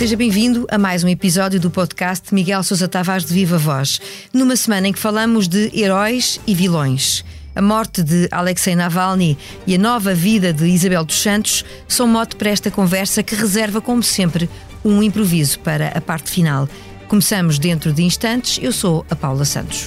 Seja bem-vindo a mais um episódio do podcast Miguel Sousa Tavares de Viva Voz, numa semana em que falamos de heróis e vilões. A morte de Alexei Navalny e a nova vida de Isabel dos Santos são mote para esta conversa que reserva, como sempre, um improviso para a parte final. Começamos dentro de instantes. Eu sou a Paula Santos.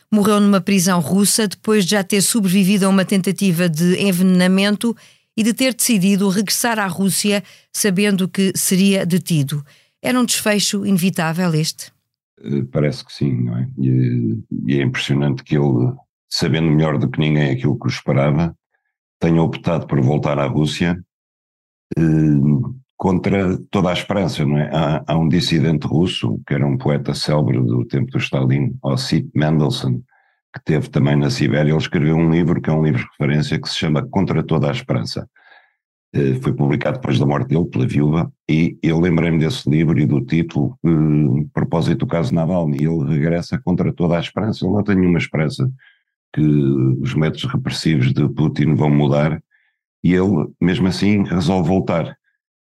morreu numa prisão russa depois de já ter sobrevivido a uma tentativa de envenenamento e de ter decidido regressar à Rússia sabendo que seria detido. Era um desfecho inevitável este? Eh, parece que sim, não é? E, é impressionante que ele, sabendo melhor do que ninguém aquilo que o esperava, tenha optado por voltar à Rússia eh, contra toda a esperança, não é? Há, há, um dissidente russo, que era um poeta célebre do tempo do Stalin, Ossip Mendelssohn, que teve também na Sibéria, ele escreveu um livro que é um livro de referência que se chama Contra toda a Esperança. Eh, foi publicado depois da morte dele pela viúva e eu lembrei-me desse livro e do título eh, propósito do caso Navalny, ele regressa contra toda a esperança, ele não tem nenhuma esperança que os métodos repressivos de Putin vão mudar e ele, mesmo assim, resolve voltar.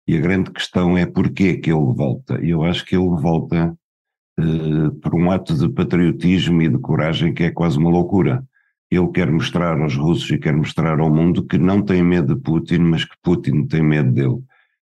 E a grande questão é porquê que ele volta. Eu acho que ele volta uh, por um ato de patriotismo e de coragem que é quase uma loucura. Ele quer mostrar aos russos e quer mostrar ao mundo que não tem medo de Putin, mas que Putin tem medo dele.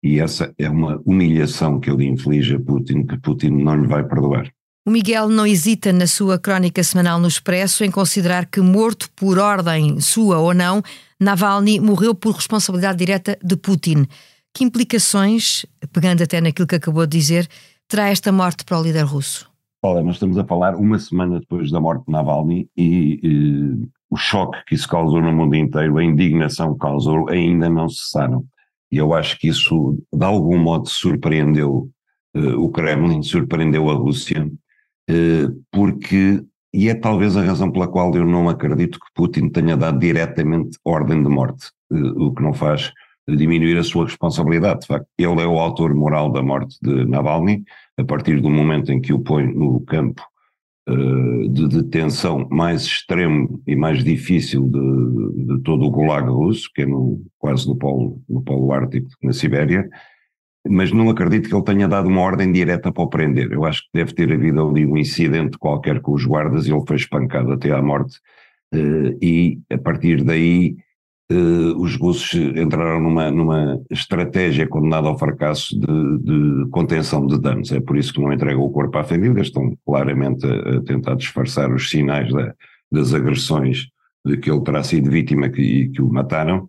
E essa é uma humilhação que ele inflige a Putin, que Putin não lhe vai perdoar. O Miguel não hesita na sua crónica semanal no Expresso em considerar que, morto por ordem sua ou não, Navalny morreu por responsabilidade direta de Putin. Que implicações, pegando até naquilo que acabou de dizer, terá esta morte para o líder russo? Olha, nós estamos a falar uma semana depois da morte de Navalny e, e o choque que isso causou no mundo inteiro, a indignação que causou, ainda não cessaram. E eu acho que isso, de algum modo, surpreendeu uh, o Kremlin, surpreendeu a Rússia, uh, porque, e é talvez a razão pela qual eu não acredito que Putin tenha dado diretamente ordem de morte, uh, o que não faz diminuir a sua responsabilidade. De facto, ele é o autor moral da morte de Navalny, a partir do momento em que o põe no campo uh, de detenção mais extremo e mais difícil de, de, todo o Gulag russo, que é no, quase no polo, no polo ártico, na Sibéria, mas não acredito que ele tenha dado uma ordem direta para o prender. Eu acho que deve ter havido ali um incidente qualquer com os guardas e ele foi espancado até à morte. Uh, e a partir daí uh, os russos entraram numa, numa estratégia condenada ao fracasso de, de, contenção de danos. É por isso que não entregam o corpo à família, estão claramente a, a tentar disfarçar os sinais da, das agressões de que ele terá sido vítima e que o mataram.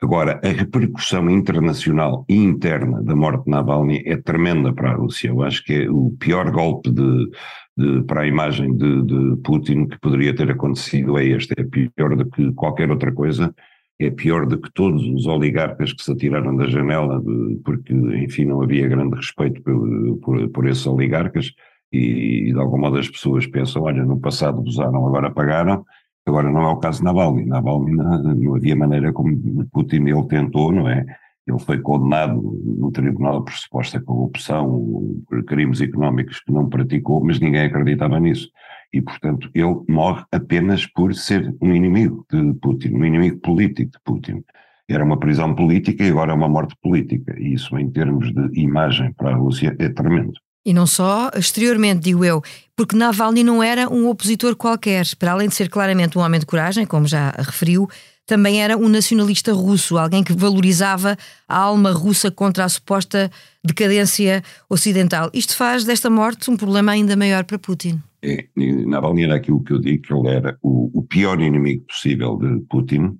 Agora, a repercussão internacional e interna da morte de Navalny é tremenda para a Rússia. Eu acho que é o pior golpe de, de, para a imagem de, de, Putin que poderia ter acontecido é este. É pior do que qualquer outra coisa é pior do que todos os oligarcas que se atiraram da janela, porque, enfim, não havia grande respeito por, por, por esses oligarcas, e, e, de algum modo as pessoas pensam, olha, no passado usaram, agora pagaram, agora não é o caso de Navalny, Navalny não, não havia maneira como Putin ele tentou, não é? Ele foi condenado no tribunal por suposta corrupção, por crimes económicos que não praticou, mas ninguém acreditava nisso e, portanto, ele morre apenas por ser um inimigo de Putin, um inimigo político de Putin. Era uma prisão política e agora é uma morte política. E isso, em termos de imagem para a Rússia, é tremendo. E não só exteriormente, digo eu, porque Navalny não era um opositor qualquer. Para além de ser claramente um homem de coragem, como já referiu, também era um nacionalista russo, alguém que valorizava a alma russa contra a suposta decadência ocidental. Isto faz desta morte um problema ainda maior para Putin. É, Navalny era aquilo que eu digo, que ele era o, o pior inimigo possível de Putin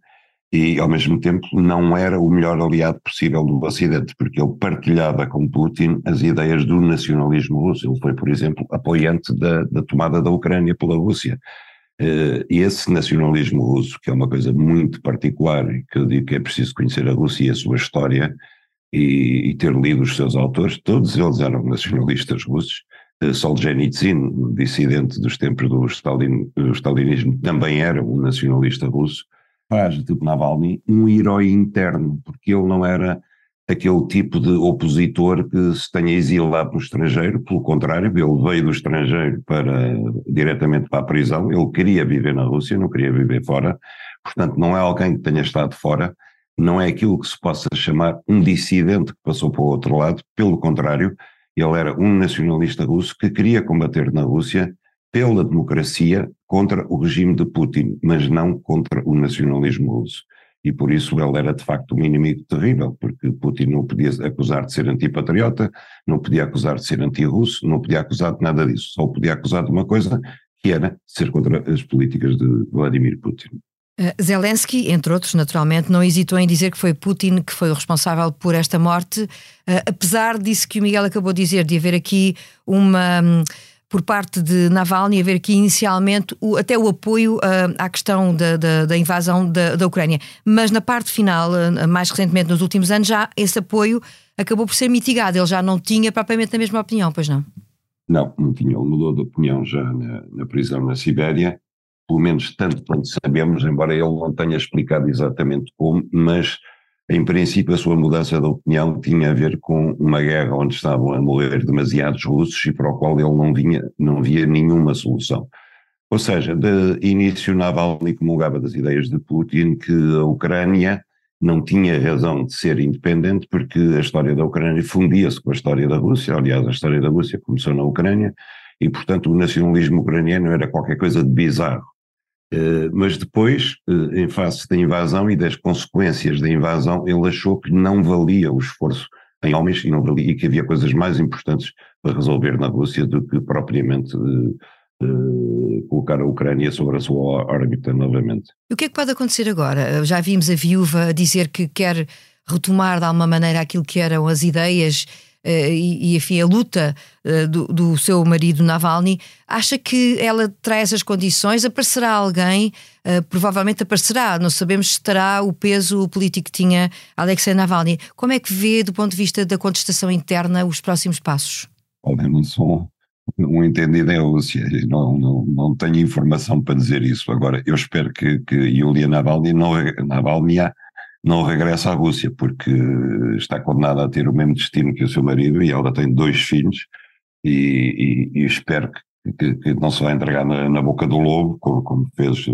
e, ao mesmo tempo, não era o melhor aliado possível do Ocidente, porque ele partilhava com Putin as ideias do nacionalismo russo. Ele foi, por exemplo, apoiante da, da tomada da Ucrânia pela Rússia. Uh, esse nacionalismo russo, que é uma coisa muito particular, que eu digo que é preciso conhecer a Rússia e a sua história, e, e ter lido os seus autores, todos eles eram nacionalistas russos. Uh, Solzhenitsyn, dissidente dos tempos do, Stalin, do stalinismo, também era um nacionalista russo. Faz de Navalny um herói interno, porque ele não era aquele tipo de opositor que se tenha exilado no estrangeiro, pelo contrário, ele veio do estrangeiro para diretamente para a prisão, ele queria viver na Rússia, não queria viver fora, portanto não é alguém que tenha estado fora, não é aquilo que se possa chamar um dissidente que passou para o outro lado, pelo contrário, ele era um nacionalista russo que queria combater na Rússia pela democracia contra o regime de Putin, mas não contra o nacionalismo russo e por isso ele era de facto um inimigo terrível, porque Putin não podia acusar de ser antipatriota, não podia acusar de ser anti-russo, não podia acusar de nada disso, só podia acusar de uma coisa, que era ser contra as políticas de Vladimir Putin. Uh, Zelensky, entre outros, naturalmente, não hesitou em dizer que foi Putin que foi o responsável por esta morte, uh, apesar disso que o Miguel acabou de dizer, de haver aqui uma. Por parte de Navalny haver aqui inicialmente o, até o apoio uh, à questão da, da, da invasão da, da, Ucrânia. Mas na parte final, uh, mais recentemente, nos últimos anos, já esse apoio acabou por ser mitigado. Ele já não tinha propriamente a mesma opinião, pois não? Não, não tinha. Ele mudou de opinião já na, na prisão na Sibéria, pelo menos tanto quanto sabemos, embora ele não tenha explicado exatamente como, mas em princípio, a sua mudança de opinião tinha a ver com uma guerra onde estavam a morrer demasiados russos e para o qual ele não, vinha, não via nenhuma solução. Ou seja, de início Navalny comungava das ideias de Putin que a Ucrânia não tinha razão de ser independente porque a história da Ucrânia fundia-se com a história da Rússia, aliás a história da Rússia começou na Ucrânia e portanto o nacionalismo ucraniano era qualquer coisa de bizarro. Eh, mas depois, eh, em face da invasão e das consequências da invasão, ele achou que não valia o esforço em homens e, não valia, e que havia coisas mais importantes para resolver na Rússia do que propriamente uh, colocar a Ucrânia sobre a sua órbita novamente. E o que é que pode acontecer agora? Já vimos a viúva dizer que quer retomar de alguma maneira aquilo que eram as ideias e, e, enfim, a luta uh, do, do, seu marido Navalny, acha que ela traz as condições? Aparecerá alguém? Uh, provavelmente aparecerá, não sabemos se terá o peso político que tinha Alexei Navalny. Como é que vê, do ponto de vista da contestação interna, os próximos passos? Olha, não sou um entendido em Rússia, não, não, não tenho informação para dizer isso. Agora, eu espero que, que Yulia Navalny não, Navalny não regressa à Rússia, porque está condenada a ter o mesmo destino que o seu marido e ela tem dois filhos, e, e, e espero que, que, que, não se vai entregar na, na boca do lobo, como, como, fez,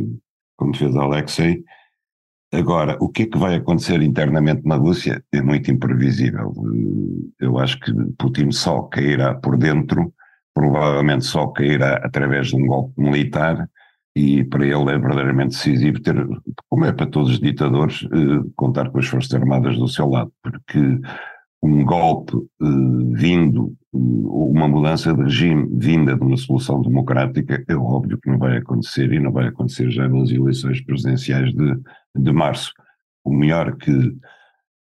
como fez Alexei. Agora, o que é que vai acontecer internamente na Rússia é muito imprevisível. Eu acho que Putin só cairá por dentro, provavelmente só cairá através de um golpe militar, e para ele é verdadeiramente decisivo ter, como é para todos os ditadores, eh, contar com as Forças Armadas do seu lado, porque um golpe eh, vindo, ou uma mudança de regime vinda de uma solução democrática, é óbvio que não vai acontecer e não vai acontecer já nas eleições presidenciais de, de março. O melhor que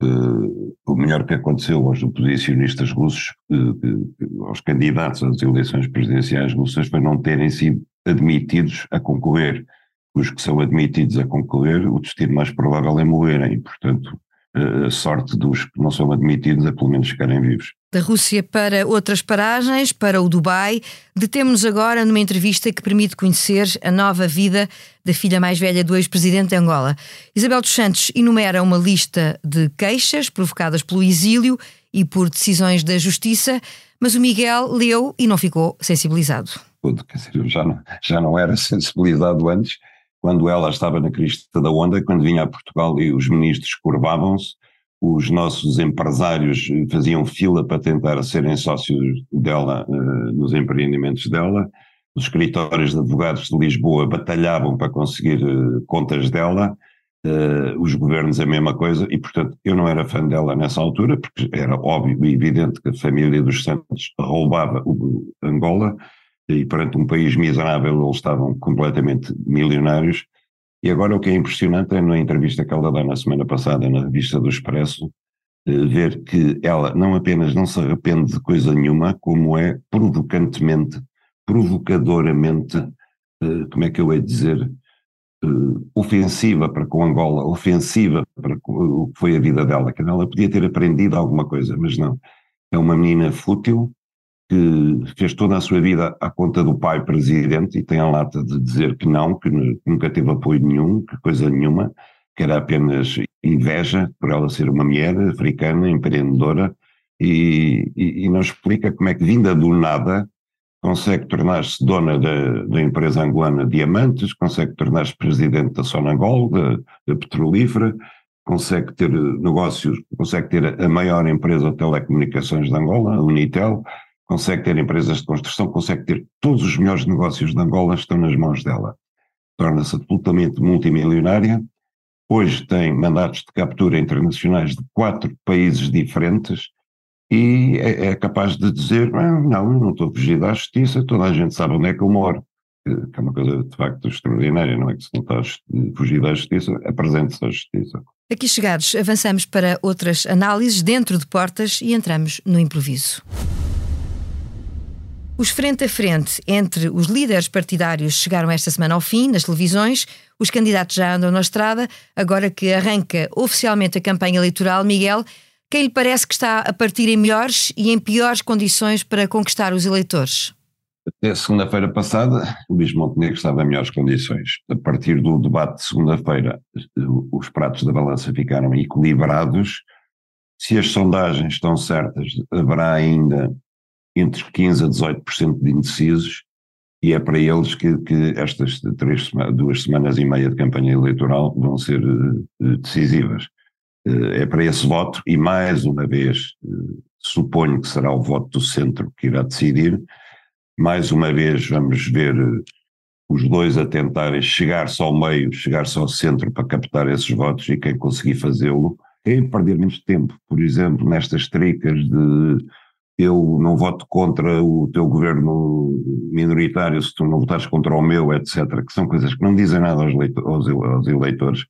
uh, o melhor que aconteceu aos oposicionistas russos, uh, aos candidatos às eleições presidenciais russas, foi não terem sido admitidos a concorrer. Os que são admitidos a concorrer, o destino mais provável é morrerem, portanto, a sorte dos que não são admitidos é pelo menos ficarem vivos. Da Rússia para outras paragens, para o Dubai, detemos-nos agora numa entrevista que permite conhecer a nova vida da filha mais velha do ex-presidente de Angola. Isabel dos Santos enumera uma lista de queixas provocadas pelo exílio e por decisões da justiça, mas o Miguel leu e não ficou sensibilizado tudo, quer dizer, já não, já não era sensibilizado antes, quando ela estava na crista da onda, quando vinha a Portugal e os ministros curvavam-se, os nossos empresários faziam fila para tentar serem sócios dela uh, nos empreendimentos dela, os escritórios de advogados de Lisboa batalhavam para conseguir uh, contas dela, uh, os governos a mesma coisa, e portanto eu não era fã dela nessa altura, porque era óbvio e evidente que a família dos Santos roubava o Angola, e perante um país miserável eles estavam completamente milionários. E agora o que é impressionante é na entrevista que ela dá na semana passada na revista do Expresso, eh, ver que ela não apenas não se arrepende de coisa nenhuma, como é provocantemente, provocadoramente uh, como é que eu hei de dizer, uh, ofensiva para com Angola, ofensiva para o que foi a vida dela, ela podia ter aprendido alguma coisa, mas não. É uma menina fútil, que fez toda a sua vida à conta do pai presidente e tem a lata de dizer que não, que nunca teve apoio nenhum, que coisa nenhuma, que era apenas inveja por ela ser uma mulher africana, empreendedora, e, e, e não explica como é que, vinda do nada, consegue tornar-se dona da, da, empresa angolana Diamantes, consegue tornar-se presidente da Sonangol, da, da petrolífera, consegue ter negócios, consegue ter a maior empresa de telecomunicações de Angola, a Unitel, consegue ter empresas de construção, consegue ter todos os melhores negócios de Angola estão nas mãos dela. Torna-se absolutamente multimilionária. Hoje tem mandatos de captura internacionais de quatro países diferentes e é, é capaz de dizer: ah, não, não estou a fugir da justiça, toda a gente sabe onde é que eu moro. Que é uma coisa de facto extraordinária, não é que se não está a fugir da justiça, apresente-se à justiça. Aqui chegados, avançamos para outras análises dentro de portas e entramos no improviso. Os frente a frente entre os líderes partidários chegaram esta semana ao fim nas televisões. Os candidatos já andam na estrada. Agora que arranca oficialmente a campanha eleitoral, Miguel, quem lhe parece que está a partir em melhores e em piores condições para conquistar os eleitores? Até segunda-feira passada, o Luís Montenegro estava em melhores condições. A partir do debate de segunda-feira, os pratos da balança ficaram equilibrados. Se as sondagens estão certas, haverá ainda entre 15% a 18% de indecisos, e é para eles que, que estas três, duas semanas e meia de campanha eleitoral vão ser uh, decisivas. Uh, é para esse voto, e mais uma vez, uh, suponho que será o voto do centro que irá decidir. Mais uma vez, vamos ver os dois a tentarem chegar-se ao meio, chegar-se ao centro para captar esses votos, e quem conseguir fazê-lo, quem perder menos tempo, por exemplo, nestas tricas de eu não voto contra o teu governo minoritário se tu não votares contra o meu, etc., que são coisas que não dizem nada aos, aos, aos eleitores,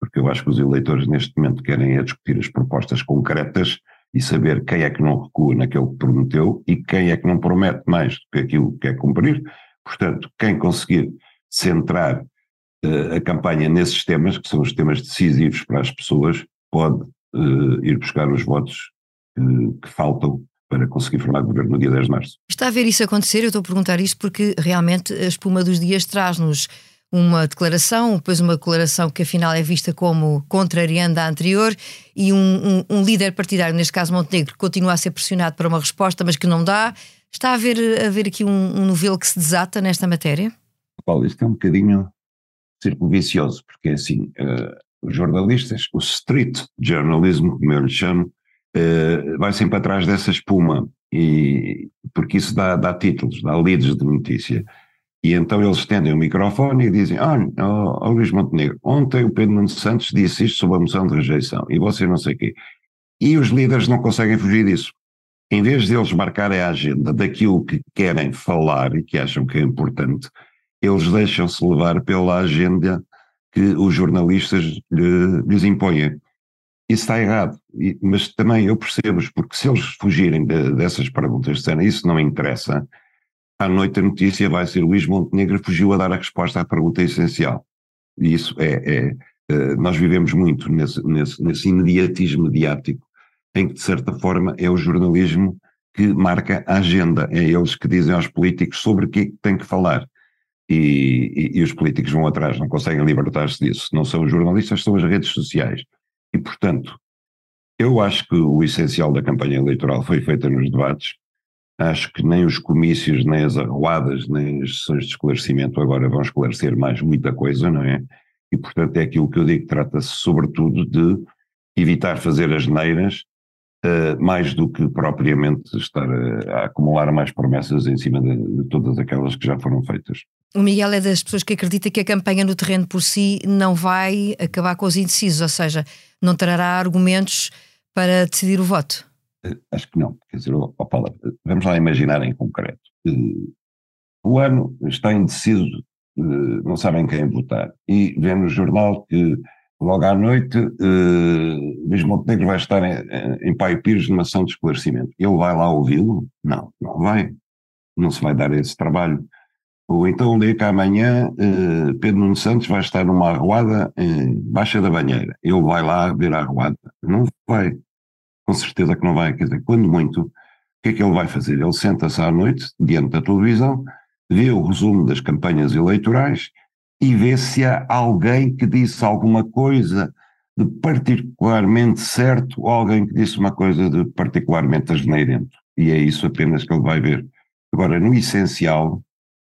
porque eu acho que os eleitores neste momento querem é discutir as propostas concretas e saber quem é que não recua naquilo que prometeu e quem é que não promete mais do que aquilo que quer cumprir. Portanto, quem conseguir centrar uh, a campanha nesses temas, que são os temas decisivos para as pessoas, pode uh, ir buscar os votos uh, que faltam para conseguir formar governo no dia 10 de março. Está a ver isso acontecer? Eu estou a perguntar isto porque realmente a espuma dos dias traz-nos uma declaração, depois uma declaração que afinal é vista como contrariando a anterior e um, um, um, líder partidário, neste caso Montenegro, continua a ser pressionado para uma resposta, mas que não dá. Está a haver, a haver aqui um, um novelo que se desata nesta matéria? Paulo, isto é um bocadinho círculo vicioso, porque é assim, uh, os jornalistas, o street journalism, como eu lhe chamo, uh, vai sempre atrás dessa espuma, e, porque isso dá, dá títulos, dá leads de notícia. E então eles estendem o microfone e dizem: Olha, oh, oh, Luís Montenegro, ontem o Pedro Nuno Santos disse isto sobre a moção de rejeição, e você não sei o quê. E os líderes não conseguem fugir disso. Em vez de eles marcarem a agenda daquilo que querem falar e que acham que é importante, eles deixam-se levar pela agenda que os jornalistas lhe, lhes impõem. Isso está errado, mas também eu percebo-os, porque se eles fugirem de, dessas perguntas, disserem isso não interessa, à noite a notícia vai ser Luís Montenegro fugiu a dar a resposta à pergunta essencial. E isso é, é, é nós vivemos muito nesse, nesse, nesse imediatismo mediático, em que de certa forma é o jornalismo que marca a agenda, é eles que dizem aos políticos sobre o que tem que falar. E, e, e os políticos vão atrás, não conseguem libertar-se disso. Não são os jornalistas, são as redes sociais. E, portanto, eu acho que o essencial da campanha eleitoral foi feita nos debates. Acho que nem os comícios, nem as arruadas, nem as sessões de esclarecimento agora vão esclarecer mais muita coisa, não é? E, portanto, é aquilo que eu digo, trata-se sobretudo de evitar fazer as neiras, uh, mais do que propriamente estar a, a, acumular mais promessas em cima de, de todas aquelas que já foram feitas. O Miguel é das pessoas que acredita que a campanha no terreno por si não vai acabar com os indecisos, ou seja, não trará argumentos para decidir o voto? Eh, acho que não. Quer dizer, oh, Paula, vamos lá imaginar em concreto. Eh, o ano está indeciso, eh, não sabem quem votar. E vê no jornal que logo à noite Luís Montenegro vai estar em, em Pai Pires numa ação de esclarecimento. Ele vai lá ouvi-lo? Não, não vai. Não se vai dar esse trabalho. Ou então dia que amanhã eh, Pedro Nuno Santos vai estar numa arruada em Baixa da Banheira. Ele vai lá ver a arruada. Não vai. Com certeza que não vai. Quer dizer, quando muito, o que é que ele vai fazer? Ele senta-se à noite, diante da televisão, vê o resumo das campanhas eleitorais e vê se há alguém que disse alguma coisa de particularmente certo ou alguém que disse uma coisa de particularmente asneirento. E é isso apenas que ele vai ver. Agora, no essencial,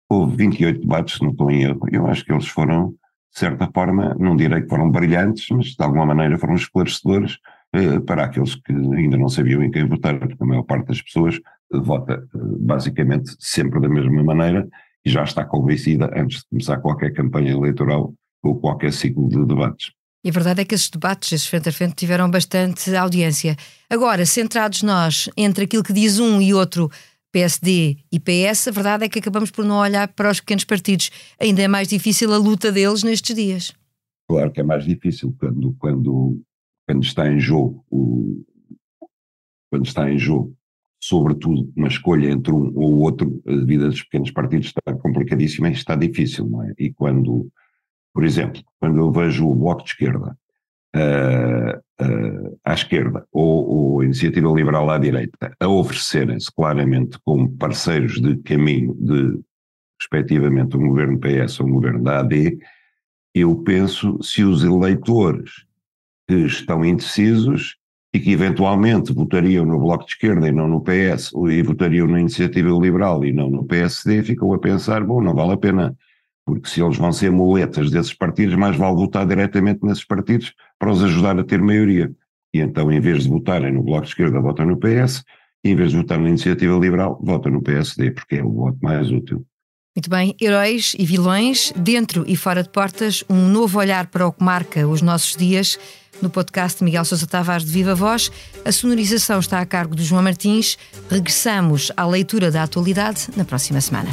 houve 28 debates, se não estou em erro. Eu acho que eles foram, de certa forma, não direi que foram brilhantes, mas de alguma maneira foram esclarecedores eh, para aqueles que ainda não sabiam em quem votar, porque a maior parte das pessoas vota eh, basicamente sempre da mesma maneira e já está convencida antes de começar qualquer campanha eleitoral ou qualquer ciclo de debates. E a verdade é que esses debates, esses frente a frente, tiveram bastante audiência. Agora, centrados nós entre aquilo que diz um e outro PSD e PS, a verdade é que acabamos por não olhar para os pequenos partidos. Ainda é mais difícil a luta deles nestes dias. Claro que é mais difícil quando, quando, quando está em jogo o, quando está em jogo, sobretudo uma escolha entre um ou outro, a vida dos pequenos partidos está complicadíssima e está difícil, não é? E quando, por exemplo, quando eu vejo o Bloco de Esquerda uh, uh, à esquerda ou, ou a Iniciativa Liberal à direita a oferecerem-se claramente como parceiros de caminho de, respectivamente, um governo PS ou um governo da AD, eu penso se os eleitores que estão indecisos e que eventualmente votariam no Bloco de Esquerda e não no PS, e votariam na Iniciativa Liberal e não no PSD, ficam a pensar, bom, não vale a pena porque se eles vão ser muletas desses partidos, mais vale votar diretamente nesses partidos para os ajudar a ter maioria. E então, em vez de votarem no Bloco de Esquerda, votam no PS, e em vez de votar na Iniciativa Liberal, votam no PSD, porque é o voto mais útil. Muito bem, heróis e vilões, dentro e fora de portas, um novo olhar para o que marca os nossos dias. No podcast Miguel Sousa Tavares de Viva Voz, a sonorização está a cargo do João Martins. Regressamos à leitura da atualidade na próxima semana.